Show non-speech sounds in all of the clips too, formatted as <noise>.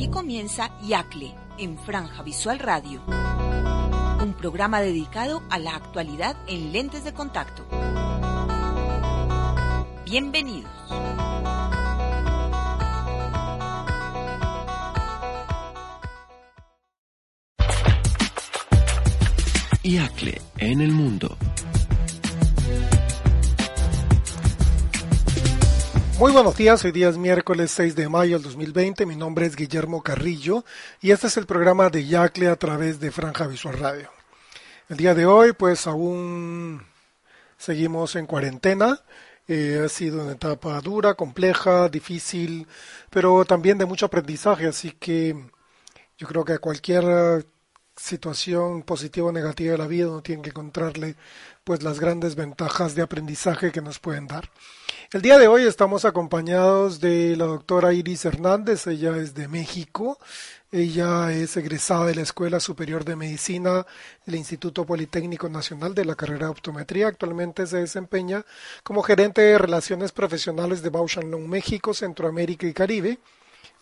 Aquí comienza Yacle en Franja Visual Radio, un programa dedicado a la actualidad en lentes de contacto. Bienvenidos. Yacle en el mundo. Muy buenos días, hoy día es miércoles 6 de mayo del 2020, mi nombre es Guillermo Carrillo y este es el programa de Yacle a través de Franja Visual Radio. El día de hoy pues aún seguimos en cuarentena, eh, ha sido una etapa dura, compleja, difícil, pero también de mucho aprendizaje, así que yo creo que cualquier situación positiva o negativa de la vida uno tiene que encontrarle pues las grandes ventajas de aprendizaje que nos pueden dar. El día de hoy estamos acompañados de la doctora Iris Hernández, ella es de México, ella es egresada de la Escuela Superior de Medicina del Instituto Politécnico Nacional de la carrera de optometría. Actualmente se desempeña como gerente de relaciones profesionales de Bausch Lomb México, Centroamérica y Caribe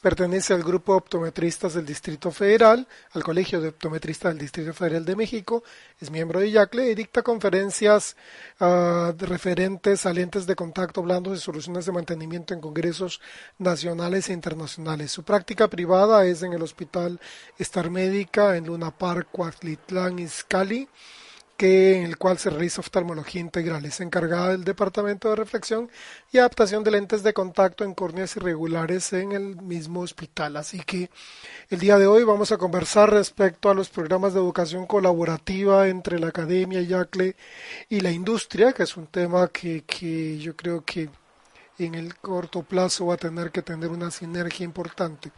Pertenece al grupo de optometristas del Distrito Federal, al Colegio de Optometristas del Distrito Federal de México, es miembro de IACLE y dicta conferencias uh, referentes a lentes de contacto blandos y soluciones de mantenimiento en congresos nacionales e internacionales. Su práctica privada es en el Hospital Star Médica en Luna Park, Coatlitlán, Izcalli que, en el cual se realiza oftalmología integral. Es encargada del Departamento de Reflexión y Adaptación de Lentes de Contacto en córneas irregulares en el mismo hospital. Así que el día de hoy vamos a conversar respecto a los programas de educación colaborativa entre la academia, YACLE y la industria, que es un tema que, que yo creo que en el corto plazo va a tener que tener una sinergia importante.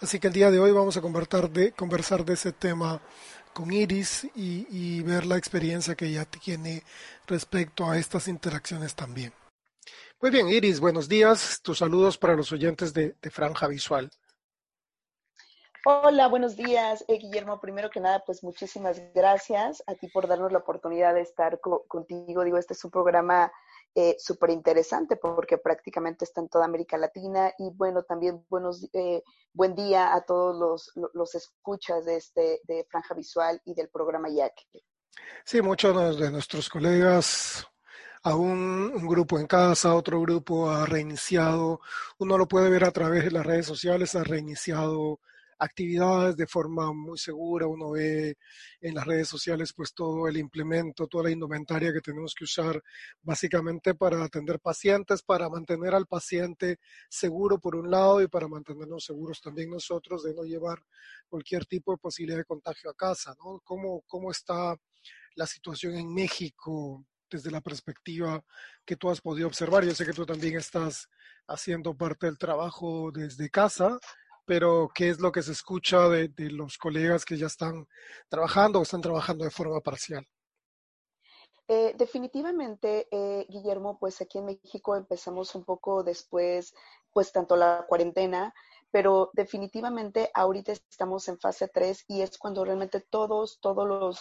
Así que el día de hoy vamos a conversar de, conversar de ese tema con Iris y, ver la experiencia que ella tiene respecto a estas interacciones también. Muy bien, Iris, buenos días. Tus saludos para los oyentes de, Franja Visual. Hola, buenos días, eh, Guillermo. Primero que nada, pues muchísimas gracias a ti por darnos la oportunidad de estar contigo. Digo, este es un programa eh, súper interesante porque prácticamente está en toda América Latina y bueno, también buenos, eh, buen día a todos los, los escuchas de, este, de Franja Visual y del programa YAC. Sí, muchos de nuestros colegas aún un grupo en casa, otro grupo ha reiniciado, uno lo puede ver a través de las redes sociales, ha reiniciado actividades de forma muy segura. Uno ve en las redes sociales pues todo el implemento, toda la indumentaria que tenemos que usar básicamente para atender pacientes, para mantener al paciente seguro por un lado y para mantenernos seguros también nosotros de no llevar cualquier tipo de posibilidad de contagio a casa. ¿no? ¿Cómo, cómo está la situación en México desde la perspectiva que tú has podido observar? Yo sé que tú también estás haciendo parte del trabajo desde casa pero ¿qué es lo que se escucha de, los colegas que ya están trabajando o están trabajando de forma parcial? Eh, definitivamente, eh, Guillermo, pues aquí en México empezamos un poco después, pues tanto la cuarentena, pero definitivamente ahorita estamos en fase 3 y es cuando realmente todos, todos los,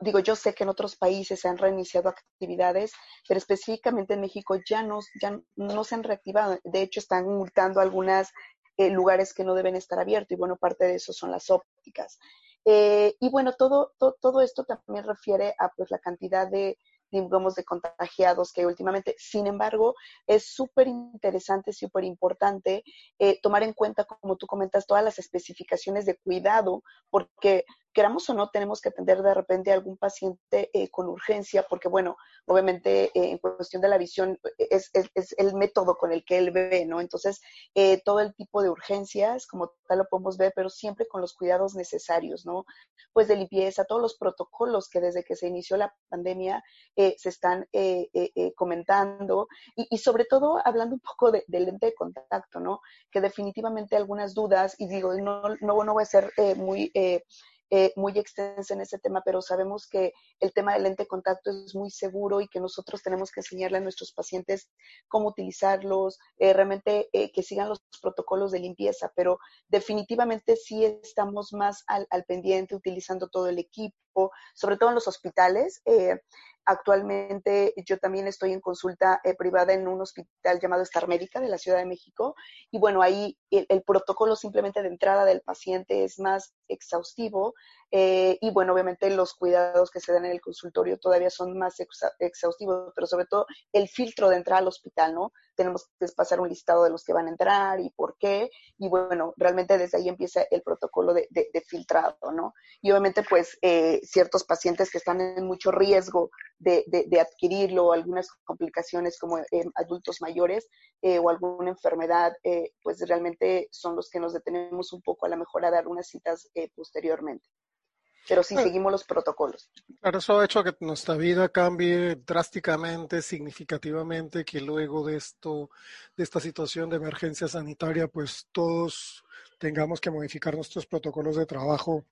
digo, yo sé que en otros países se han reiniciado actividades, pero específicamente en México ya no, ya no se han reactivado. De hecho, están multando algunas eh, lugares que no deben estar abiertos y bueno, parte de eso son las ópticas. Eh, y bueno, todo, todo esto también refiere a pues la cantidad de, digamos, de contagiados que últimamente, sin embargo, es súper interesante, súper importante eh, tomar en cuenta, como tú comentas, todas las especificaciones de cuidado, porque queramos o no, tenemos que atender de repente a algún paciente eh, con urgencia, porque bueno, obviamente eh, en cuestión de la visión es, es, el método con el que él ve, ¿no? Entonces, eh, todo el tipo de urgencias, como tal lo podemos ver, pero siempre con los cuidados necesarios, ¿no? Pues de limpieza, todos los protocolos que desde que se inició la pandemia se están comentando y, y, sobre todo hablando un poco del de lente de contacto, ¿no? Que definitivamente algunas dudas, y digo, no, no, no voy a ser muy eh, muy extensa en ese tema, pero sabemos que el tema del lente de contacto es muy seguro y que nosotros tenemos que enseñarle a nuestros pacientes cómo utilizarlos, eh, realmente eh, que sigan los protocolos de limpieza, pero definitivamente sí estamos más al, al pendiente utilizando todo el equipo, sobre todo en los hospitales. Actualmente yo también estoy en consulta eh, privada en un hospital llamado Star Médica de la Ciudad de México y bueno, ahí el, protocolo simplemente de entrada del paciente es más exhaustivo eh, y bueno, obviamente los cuidados que se dan en el consultorio todavía son más exhaustivos, pero sobre todo el filtro de entrada al hospital, ¿no? Tenemos que pasar un listado de los que van a entrar y por qué y bueno, realmente desde ahí empieza el protocolo de, filtrado, ¿no? Y obviamente pues eh, ciertos pacientes que están en mucho riesgo de, de, adquirirlo, algunas complicaciones como en adultos mayores eh, o alguna enfermedad, eh, pues realmente son los que nos detenemos un poco a la mejor a dar unas citas eh, posteriormente. Pero sí seguimos los protocolos. Claro, eso ha hecho que nuestra vida cambie drásticamente, significativamente, que luego de esto, de esta situación de emergencia sanitaria, pues todos tengamos que modificar nuestros protocolos de trabajo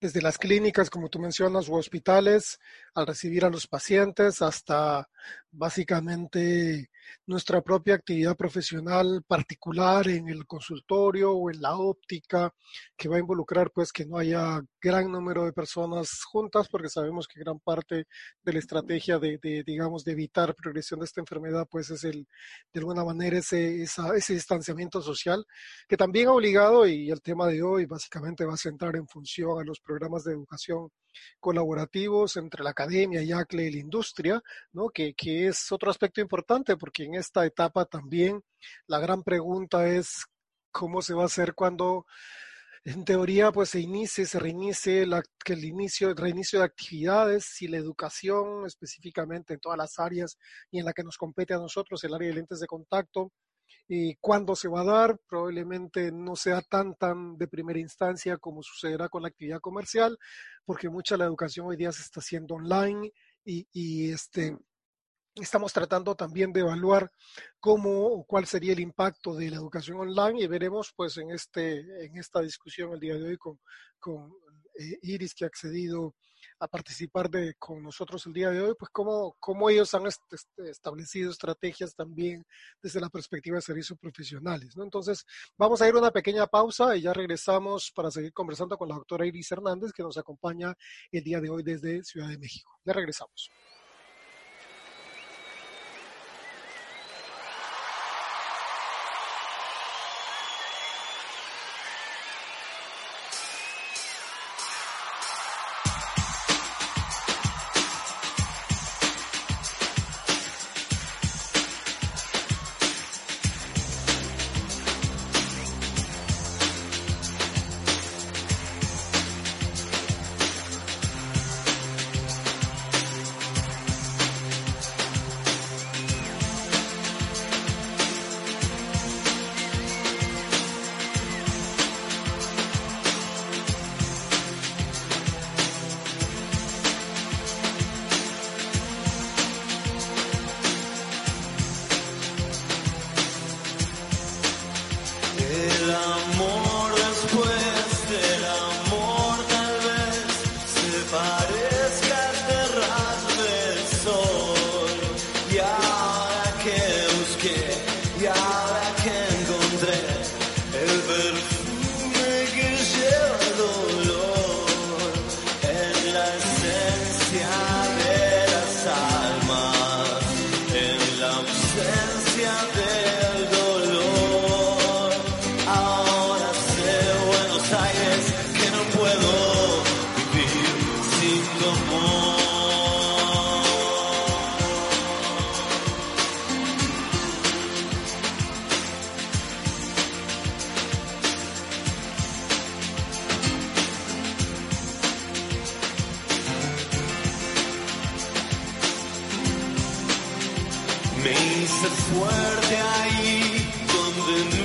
desde las clínicas, como tú mencionas, o hospitales, al recibir a los pacientes, hasta básicamente nuestra propia actividad profesional particular en el consultorio o en la óptica, que va a involucrar pues que no haya gran número de personas juntas, porque sabemos que gran parte de la estrategia de, digamos, de evitar progresión de esta enfermedad, pues es el, de alguna manera ese, ese distanciamiento social, que también ha obligado, y el tema de hoy básicamente va a centrar en función los programas de educación colaborativos entre la academia y ACLE y la industria, ¿no? que, que es otro aspecto importante porque en esta etapa también la gran pregunta es cómo se va a hacer cuando en teoría pues se inicie, se reinicie la, que el inicio, reinicio de actividades, si la educación específicamente en todas las áreas y en la que nos compete a nosotros, el área de lentes de contacto, y cuándo se va a dar, probablemente no sea tan tan de primera instancia como sucederá con la actividad comercial, porque mucha la educación hoy día se está haciendo online y, y este Estamos tratando también de evaluar cómo o cuál sería el impacto de la educación online y veremos pues en, este, en esta discusión el día de hoy con, con eh, Iris que ha accedido a participar de, con nosotros el día de hoy, pues cómo, cómo ellos han establecido estrategias también desde la perspectiva de servicios profesionales. ¿no? Entonces, vamos a ir a una pequeña pausa y ya regresamos para seguir conversando con la doctora Iris Hernández, que nos acompaña el día de hoy desde Ciudad de México. Ya regresamos. ser fuerte ahí donde no.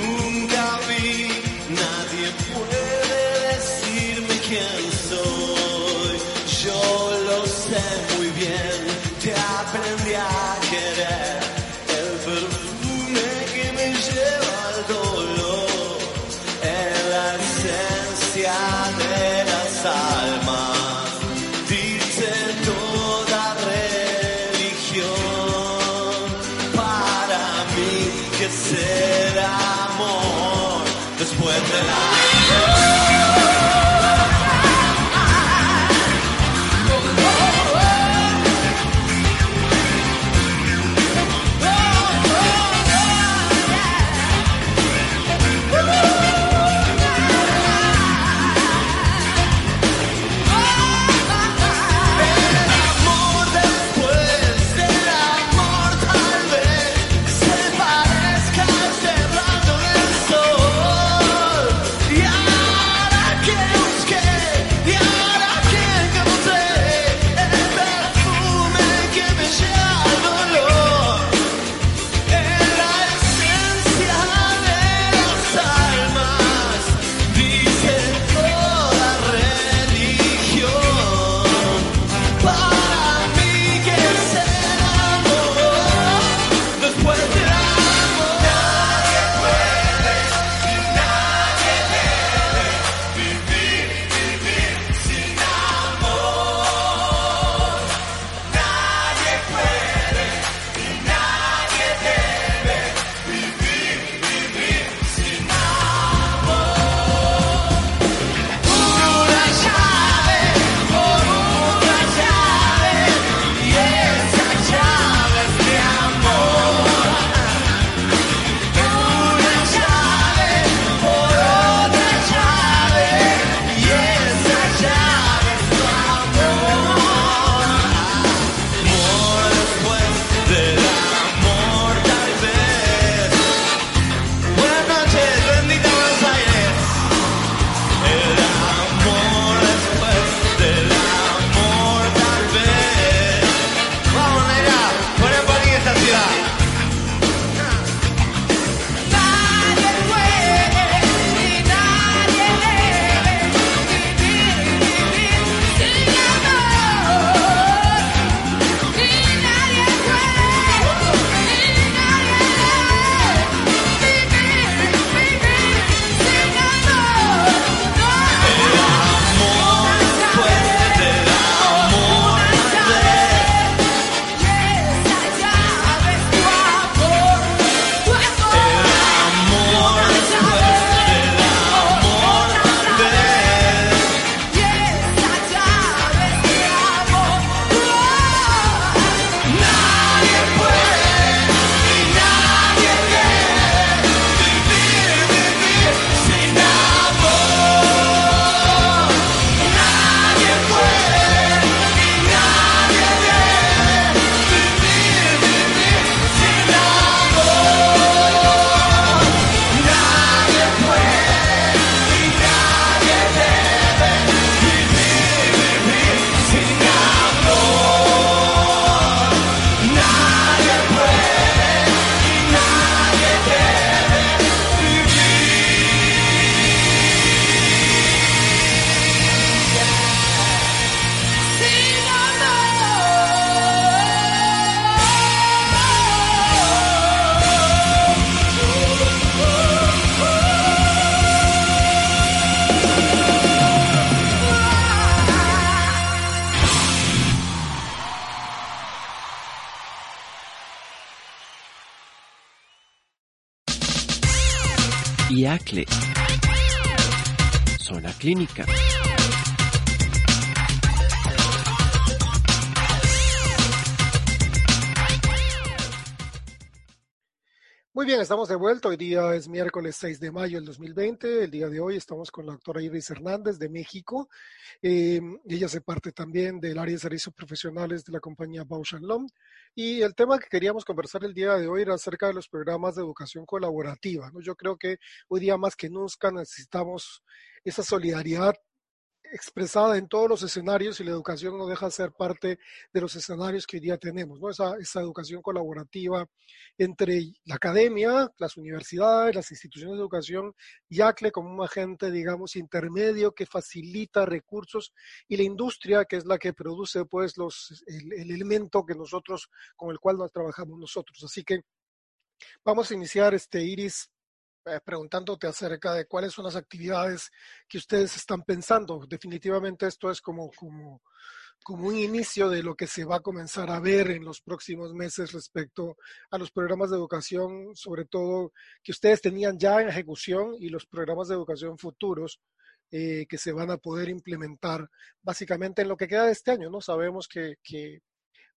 Muy bien, estamos de vuelta. Hoy día es miércoles 6 de mayo del 2020. El día de hoy estamos con la doctora Iris Hernández de México. Eh, ella se parte también del área de servicios profesionales de la compañía Bausch Lomb. Y el tema que queríamos conversar el día de hoy era acerca de los programas de educación colaborativa. ¿no? Yo creo que hoy día más que nunca necesitamos esa solidaridad expresada en todos los escenarios y la educación no deja de ser parte de los escenarios que hoy día tenemos, ¿no? Esa, esa, educación colaborativa entre la academia, las universidades, las instituciones de educación, y ACLE como un agente, digamos, intermedio que facilita recursos y la industria que es la que produce, pues, los, el, el elemento que nosotros, con el cual nos trabajamos nosotros. Así que vamos a iniciar, este, Iris, preguntándote acerca de cuáles son las actividades que ustedes están pensando. Definitivamente esto es como, como, como un inicio de lo que se va a comenzar a ver en los próximos meses respecto a los programas de educación, sobre todo que ustedes tenían ya en ejecución y los programas de educación futuros. Eh, que se van a poder implementar básicamente en lo que queda de este año, ¿no? Sabemos que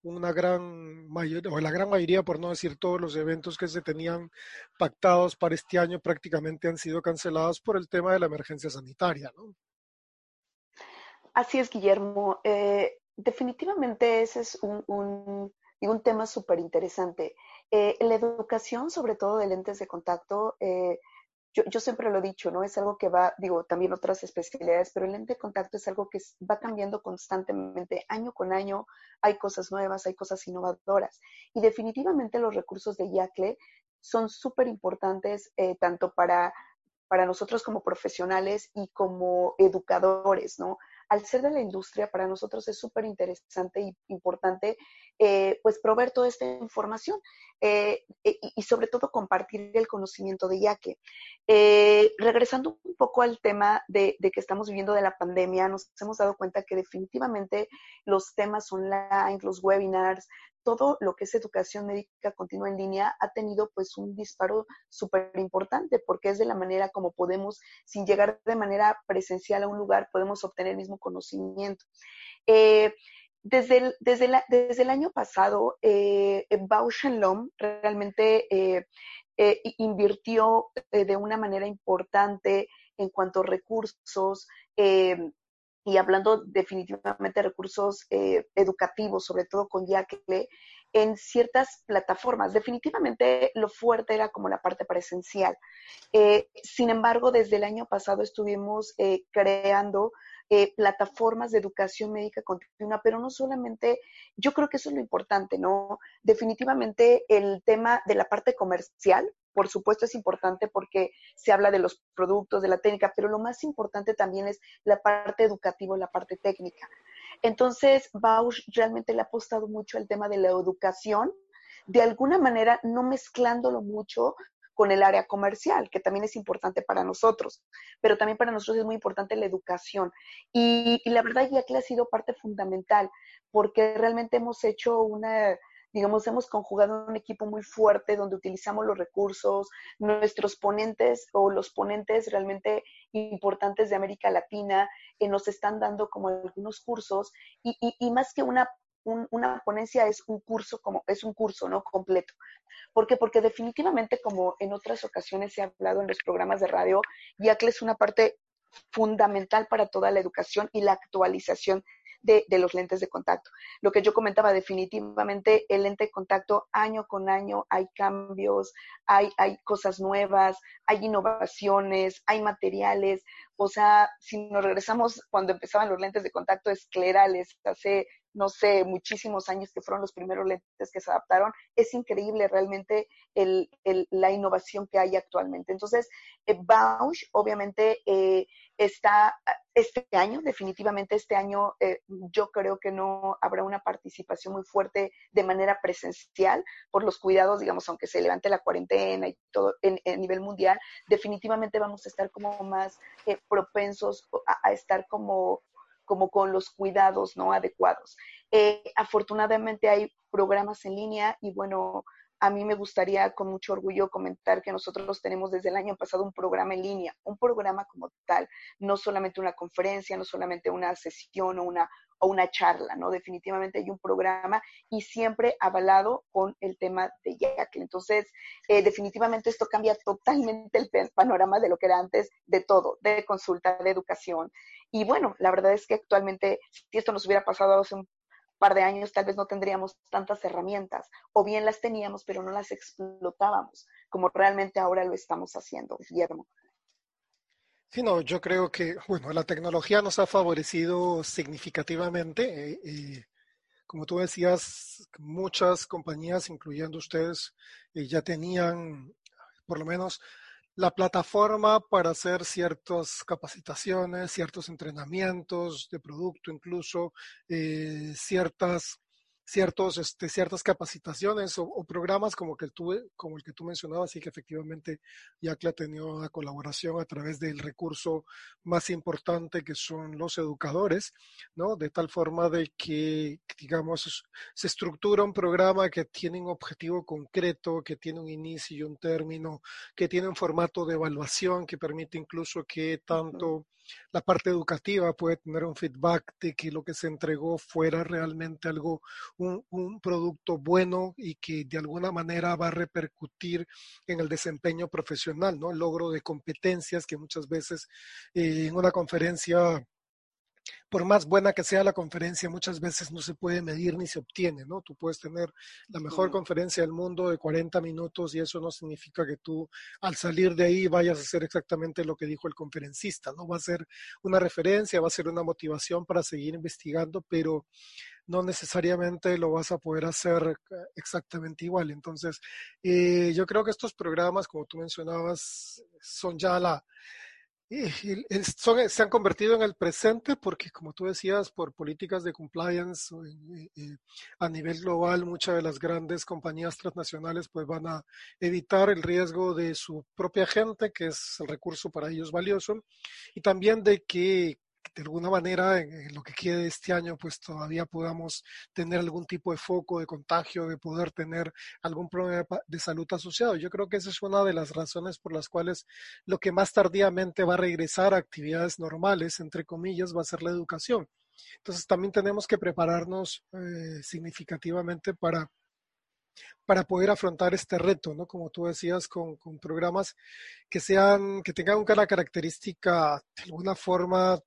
una gran mayoría, o la gran mayoría, por no decir todos los eventos que se tenían pactados para este año prácticamente han sido cancelados por el tema de la emergencia sanitaria, ¿no? Así es, Guillermo. Eh, definitivamente ese es un, un, un tema súper interesante. Eh, la educación, sobre todo de lentes de contacto, eh, yo, yo, siempre lo he dicho, ¿no? Es algo que va, digo, también otras especialidades, pero el lente de contacto es algo que va cambiando constantemente, año con año, hay cosas nuevas, hay cosas innovadoras. Y definitivamente los recursos de YACLE son súper importantes eh, tanto para, para nosotros como profesionales y como educadores, ¿no? Al ser de la industria, para nosotros es súper interesante y importante, eh, pues, proveer toda esta información eh, y, y, sobre todo compartir el conocimiento de Yaque. Eh, regresando un poco al tema de, de, que estamos viviendo de la pandemia, nos hemos dado cuenta que definitivamente los temas online, los webinars, todo lo que es educación médica continua en línea ha tenido pues un disparo súper importante porque es de la manera como podemos, sin llegar de manera presencial a un lugar, podemos obtener el mismo conocimiento. Eh, desde, el, año pasado, eh, Lomb realmente eh, eh, invirtió de una manera importante en cuanto a recursos y hablando definitivamente de recursos eh, educativos, sobre todo con Yacle, en ciertas plataformas. Definitivamente lo fuerte era como la parte presencial. Eh, sin embargo, desde el año pasado estuvimos eh, creando eh, plataformas de educación médica continua, pero no solamente, yo creo que eso es lo importante, ¿no? Definitivamente el tema de la parte comercial, por supuesto es importante porque se habla de los productos, de la técnica, pero lo más importante también es la parte educativa, la parte técnica. Entonces, Bausch realmente le ha apostado mucho al tema de la educación, de alguna manera no mezclándolo mucho con el área comercial, que también es importante para nosotros, pero también para nosotros es muy importante la educación. Y, la verdad ya que ha sido parte fundamental, porque realmente hemos hecho una, digamos, hemos conjugado un equipo muy fuerte donde utilizamos los recursos, nuestros ponentes o los ponentes realmente importantes de América Latina eh, nos están dando como algunos cursos y, y, más que una un, una ponencia es un curso como es un curso no completo ¿por qué? porque definitivamente como en otras ocasiones se ha hablado en los programas de radio YACLE es una parte fundamental para toda la educación y la actualización de, de, los lentes de contacto. Lo que yo comentaba, definitivamente el lente de contacto año con año hay cambios, hay, hay cosas nuevas, hay innovaciones, hay materiales. O sea, si nos regresamos cuando empezaban los lentes de contacto esclerales, hace no sé, muchísimos años que fueron los primeros lentes que se adaptaron, es increíble realmente el, el, la innovación que hay actualmente. Entonces, eh, Bausch obviamente eh, está este año, definitivamente este año, eh, yo creo que no habrá una participación muy fuerte de manera presencial por los cuidados, digamos, aunque se levante la cuarentena y todo en, nivel mundial, definitivamente vamos a estar como más eh, propensos a, a estar como como con los cuidados no adecuados. Eh, afortunadamente hay programas en línea y bueno, a mí me gustaría con mucho orgullo comentar que nosotros tenemos desde el año pasado un programa en línea, un programa como tal, no solamente una conferencia, no solamente una sesión o una, o una charla, ¿no? Definitivamente hay un programa y siempre avalado con el tema de YACL. Entonces, eh, definitivamente esto cambia totalmente el panorama de lo que era antes, de todo, de consulta, de educación. Y bueno, la verdad es que actualmente, si esto nos hubiera pasado hace un par de años tal vez no tendríamos tantas herramientas o bien las teníamos pero no las explotábamos como realmente ahora lo estamos haciendo, Guillermo. Sí, no, yo creo que, bueno, la tecnología nos ha favorecido significativamente. Eh, eh, como tú decías, muchas compañías, incluyendo ustedes, eh, ya tenían por lo menos la plataforma para hacer ciertas capacitaciones, ciertos entrenamientos de producto, incluso ciertas ciertos, este, ciertas capacitaciones o, programas como, que tuve, como el que tú mencionabas y que efectivamente YACLE ha tenido una colaboración a través del recurso más importante que son los educadores, ¿no? De tal forma de que, digamos, se estructura un programa que tiene un objetivo concreto, que tiene un inicio y un término, que tiene un formato de evaluación que permite incluso que tanto la parte educativa puede tener un feedback de que lo que se entregó fuera realmente algo, un, producto bueno y que de alguna manera va a repercutir en el desempeño profesional, ¿no? El logro de competencias que muchas veces eh, en una conferencia por más buena que sea la conferencia, muchas veces no se puede medir ni se obtiene, ¿no? Tú puedes tener la mejor conferencia del mundo de 40 minutos y eso no significa que tú al salir de ahí vayas a hacer exactamente lo que dijo el conferencista, ¿no? Va a ser una referencia, va a ser una motivación para seguir investigando, pero no necesariamente lo vas a poder hacer exactamente igual. Entonces, eh, yo creo que estos programas, como tú mencionabas, son ya la son, se han convertido en el presente porque, como tú decías, por políticas de compliance eh, eh, a nivel global, muchas de las grandes compañías transnacionales pues van a evitar el riesgo de su propia gente, que es el recurso para ellos valioso, y también de que de alguna manera en, lo que quede este año pues todavía podamos tener algún tipo de foco de contagio, de poder tener algún problema de salud asociado. Yo creo que esa es una de las razones por las cuales lo que más tardíamente va a regresar a actividades normales, entre comillas, va a ser la educación. Entonces también tenemos que prepararnos eh, significativamente para para poder afrontar este reto, ¿no? Como tú decías, con, con, programas que sean, que tengan una característica de alguna forma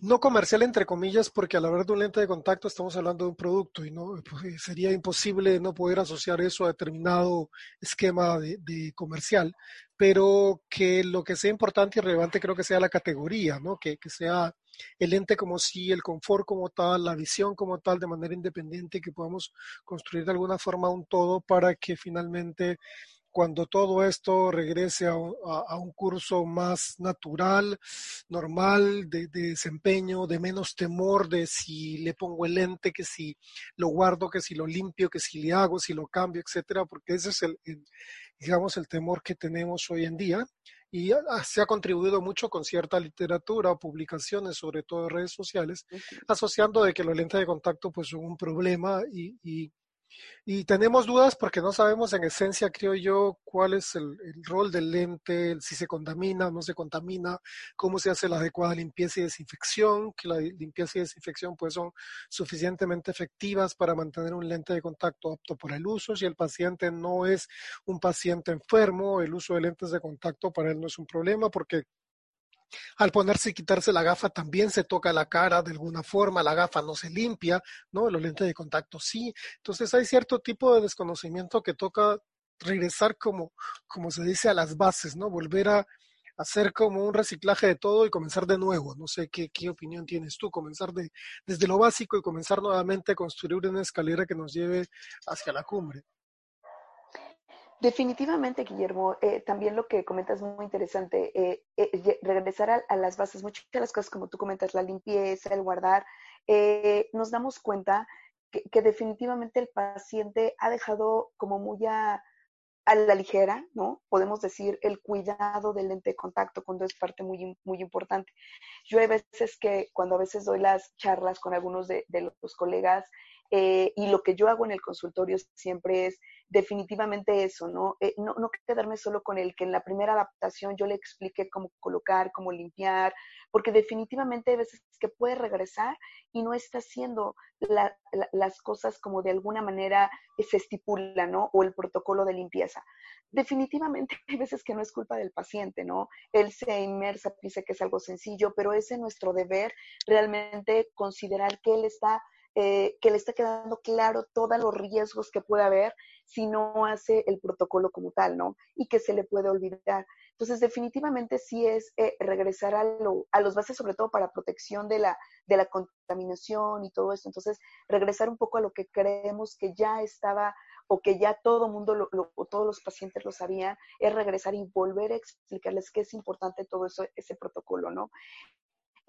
no comercial entre comillas, porque a la hora de un lente de contacto estamos hablando de un producto y no pues, sería imposible no poder asociar eso a determinado esquema de, comercial, pero que lo que sea importante y relevante creo que sea la categoría, ¿no? Que, sea el lente como si, el confort como tal, la visión como tal, de manera independiente, que podamos construir de alguna forma un todo para que finalmente cuando todo esto regrese a, un curso más natural, normal, de, desempeño, de menos temor de si le pongo el lente, que si lo guardo, que si lo limpio, que si le hago, si lo cambio, etcétera, porque ese es el, digamos, el temor que tenemos hoy en día. Y se ha contribuido mucho con cierta literatura o publicaciones, sobre todo en redes sociales, asociando de que los lentes de contacto pues son un problema y, y tenemos dudas porque no sabemos en esencia, creo yo, cuál es el, rol del lente, si se contamina o no se contamina, cómo se hace la adecuada limpieza y desinfección, que la limpieza y desinfección pues son suficientemente efectivas para mantener un lente de contacto apto para el uso. Si el paciente no es un paciente enfermo, el uso de lentes de contacto para él no es un problema porque al ponerse y quitarse la gafa también se toca la cara de alguna forma, la gafa no se limpia, ¿no? Los lentes de contacto sí. Entonces hay cierto tipo de desconocimiento que toca regresar como, como se dice, a las bases, ¿no? Volver a hacer como un reciclaje de todo y comenzar de nuevo. No sé qué, opinión tienes tú, comenzar de, desde lo básico y comenzar nuevamente a construir una escalera que nos lleve hacia la cumbre. Definitivamente, Guillermo, eh, también lo que comentas es muy interesante, eh, eh, regresar a, las bases, muchas de las cosas como tú comentas, la limpieza, el guardar, nos damos cuenta que, definitivamente el paciente ha dejado como muy a, la ligera, ¿no? Podemos decir el cuidado del lente de contacto cuando es parte muy, muy importante. Yo hay veces que cuando a veces doy las charlas con algunos de los colegas, eh, y lo que yo hago en el consultorio siempre es definitivamente eso, ¿no? Eh, ¿no? no, quedarme solo con el que en la primera adaptación yo le explique cómo colocar, cómo limpiar, porque definitivamente hay veces que puede regresar y no está haciendo las cosas como de alguna manera se estipula, ¿no? O el protocolo de limpieza. Definitivamente <laughs> hay veces que no es culpa del paciente, ¿no? Él se inmersa, dice que es algo sencillo, pero es nuestro deber realmente considerar que él está eh, que le está quedando claro todos los riesgos que puede haber si no hace el protocolo como tal, ¿no? Y que se le puede olvidar. Entonces, definitivamente sí es eh, regresar a, lo, a, los bases, sobre todo para protección de la, contaminación y todo eso. Entonces, regresar un poco a lo que creemos que ya estaba o que ya todo mundo o todos los pacientes lo sabían, es regresar y volver a explicarles qué es importante todo eso, ese protocolo, ¿no?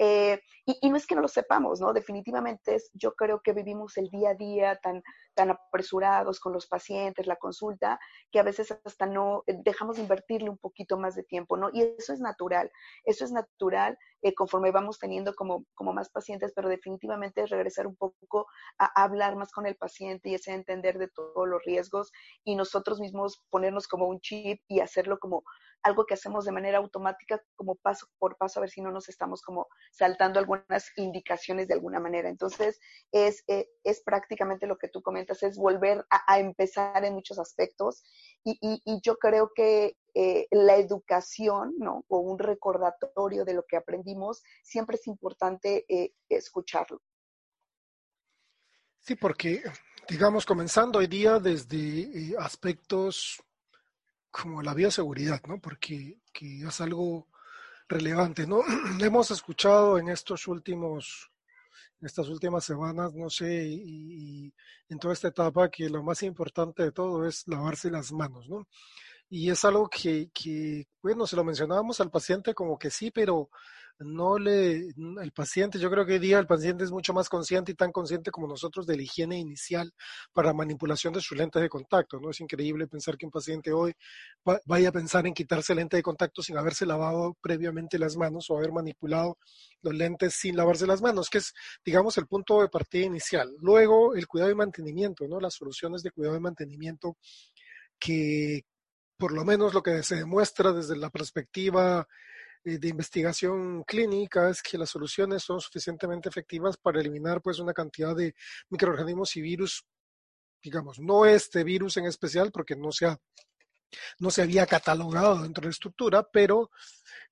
Eh, y, no es que no lo sepamos, ¿no? Definitivamente es, yo creo que vivimos el día a día tan, tan apresurados con los pacientes, la consulta, que a veces hasta no eh, dejamos de invertirle un poquito más de tiempo, ¿no? Y eso es natural, eso es natural eh, conforme vamos teniendo como, como más pacientes, pero definitivamente es regresar un poco a hablar más con el paciente y ese entender de todos los riesgos y nosotros mismos ponernos como un chip y hacerlo como algo que hacemos de manera automática, como paso por paso, a ver si no nos estamos como saltando algunas indicaciones de alguna manera. Entonces, es, eh, es prácticamente lo que tú comentas, es volver a, empezar en muchos aspectos. Y, y, y yo creo que eh, la educación, ¿no? O un recordatorio de lo que aprendimos, siempre es importante eh, escucharlo. Sí, porque, digamos, comenzando hoy día desde aspectos como la bioseguridad, ¿no? Porque que es algo relevante, ¿no? <clears throat> Hemos escuchado en estos últimos, en estas últimas semanas, no sé, y, en toda esta etapa que lo más importante de todo es lavarse las manos, ¿no? Y es algo que, que, bueno, se lo mencionábamos al paciente como que sí, pero no le, el paciente, yo creo que hoy día el paciente es mucho más consciente y tan consciente como nosotros de la higiene inicial para manipulación de sus lentes de contacto, ¿no? Es increíble pensar que un paciente hoy va, vaya a pensar en quitarse lente de contacto sin haberse lavado previamente las manos o haber manipulado los lentes sin lavarse las manos, que es, digamos, el punto de partida inicial. Luego, el cuidado y mantenimiento, ¿no? Las soluciones de cuidado y mantenimiento que, por lo menos lo que se demuestra desde la perspectiva de investigación clínica es que las soluciones son suficientemente efectivas para eliminar pues una cantidad de microorganismos y virus, digamos, no este virus en especial porque no se, ha, no se había catalogado dentro de la estructura, pero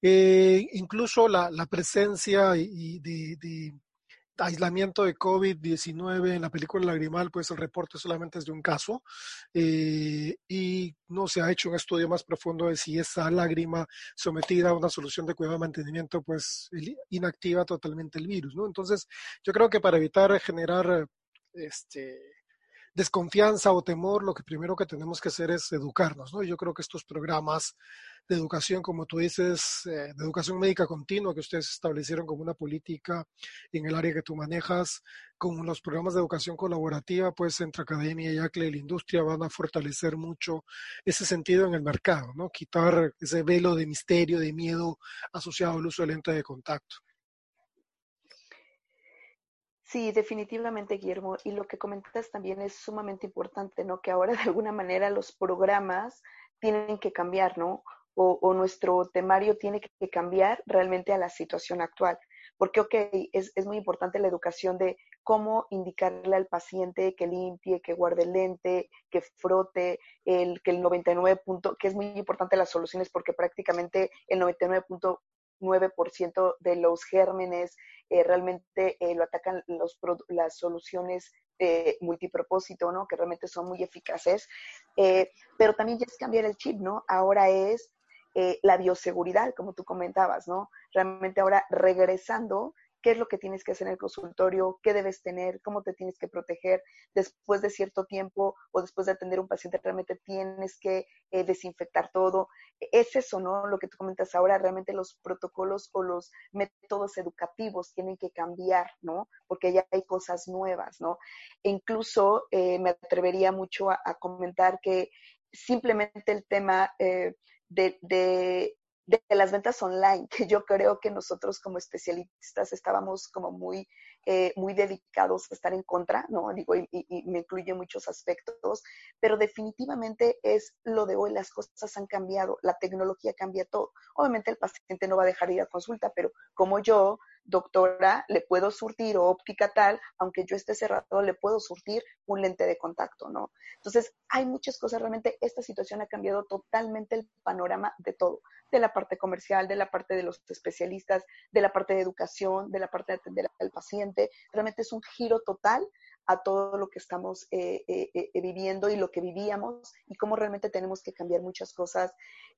eh, incluso la, la presencia y de aislamiento de COVID-19 en la película Lagrimal, pues el reporte solamente es de un caso eh, y no se ha hecho un estudio más profundo de si esa lágrima sometida a una solución de cuidado de mantenimiento, pues inactiva totalmente el virus. Entonces, yo creo que para evitar generar este desconfianza o temor, lo que primero que tenemos que hacer es educarnos, ¿no? Yo creo que estos programas de educación, como tú dices, eh, de educación médica continua que ustedes establecieron como una política en el área que tú manejas, con los programas de educación colaborativa, pues entre academia y ACLE y la industria van a fortalecer mucho ese sentido en el mercado, ¿no? Quitar ese velo de misterio, de miedo asociado al uso de lente de contacto. Sí, definitivamente, Guillermo. Y lo que comentas también es sumamente importante, ¿no? Que ahora de alguna manera los programas tienen que cambiar, ¿no? O, nuestro temario tiene que cambiar realmente a la situación actual. Porque, ok, es, es, muy importante la educación de cómo indicarle al paciente que limpie, que guarde el lente, que frote, el, que el 99 punto, que es muy importante las soluciones porque prácticamente el 99 punto 9% de los gérmenes eh, realmente eh, lo atacan los, las soluciones eh, multipropósito, ¿no? Que realmente son muy eficaces. Eh, pero también ya es cambiar el chip, ¿no? Ahora es eh, la bioseguridad, como tú comentabas, ¿no? Realmente ahora regresando qué es lo que tienes que hacer en el consultorio, qué debes tener, cómo te tienes que proteger. Después de cierto tiempo o después de atender a un paciente, realmente tienes que eh, desinfectar todo. Es eso, ¿no? Lo que tú comentas ahora, realmente los protocolos o los métodos educativos tienen que cambiar, ¿no? Porque ya hay cosas nuevas, ¿no? E incluso eh, me atrevería mucho a, comentar que simplemente el tema de, de las ventas online, que yo creo que nosotros como especialistas estábamos como muy, eh, muy dedicados a estar en contra, ¿no? Digo, y, y, me incluye muchos aspectos, pero definitivamente es lo de hoy, las cosas han cambiado, la tecnología cambia todo. Obviamente el paciente no va a dejar de ir a consulta, pero como yo, doctora, le puedo surtir o óptica tal, aunque yo esté cerrado, le puedo surtir un lente de contacto, ¿no? Entonces, hay muchas cosas, realmente esta situación ha cambiado totalmente el panorama de todo, de la parte comercial, de la parte de los especialistas, de la parte de educación, de la parte de atender al paciente. Realmente es un giro total a todo lo que estamos eh, eh, eh, viviendo y lo que vivíamos y cómo realmente tenemos que cambiar muchas cosas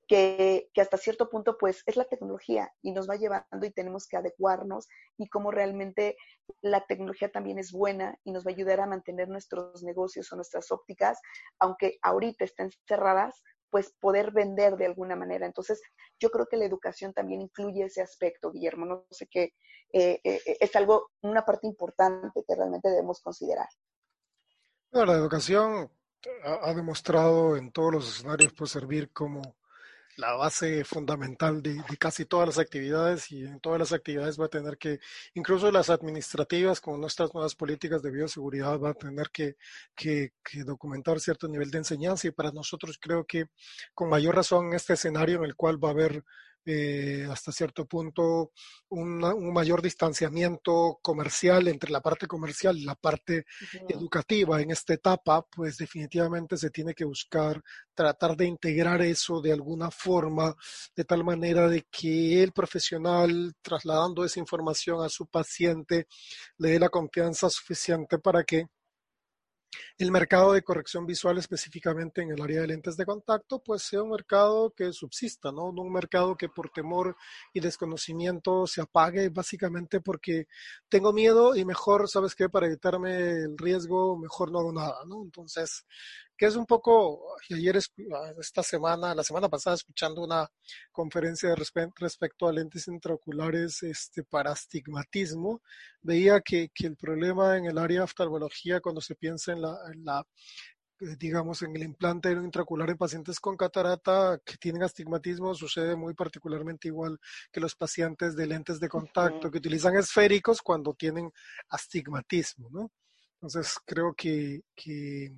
que, que, hasta cierto punto pues es la tecnología y nos va llevando y tenemos que adecuarnos y cómo realmente la tecnología también es buena y nos va a ayudar a mantener nuestros negocios o nuestras ópticas, aunque ahorita estén cerradas, pues poder vender de alguna manera. Entonces, yo creo que la educación también incluye ese aspecto, Guillermo. No sé qué, eh, eh, es algo, una parte importante que realmente debemos considerar. Bueno, la educación ha, ha demostrado en todos los escenarios pues servir como la base fundamental de, de, casi todas las actividades y en todas las actividades va a tener que, incluso las administrativas con nuestras nuevas políticas de bioseguridad, va a tener que, que, que, documentar cierto nivel de enseñanza y para nosotros creo que con mayor razón en este escenario en el cual va a haber eh, hasta cierto punto una, un mayor distanciamiento comercial entre la parte comercial y la parte educativa. En esta etapa, pues definitivamente se tiene que buscar tratar de integrar eso de alguna forma, de tal manera de que el profesional, trasladando esa información a su paciente, le dé la confianza suficiente para que el mercado de corrección visual específicamente en el área de lentes de contacto, pues sea un mercado que subsista, ¿no? No un mercado que por temor y desconocimiento se apague, básicamente porque tengo miedo y mejor, ¿sabes qué? Para evitarme el riesgo, mejor no hago nada, ¿no? Entonces, que es un poco, ayer, esta semana, la semana pasada, escuchando una conferencia respe respecto a lentes intraoculares este, para astigmatismo, veía que, que, el problema en el área de oftalmología, cuando se piensa en la, en la eh, digamos, en el implante intraocular en pacientes con catarata que tienen astigmatismo sucede muy particularmente igual que los pacientes de lentes de contacto uh -huh. que utilizan esféricos cuando tienen astigmatismo, ¿no? Entonces creo que, que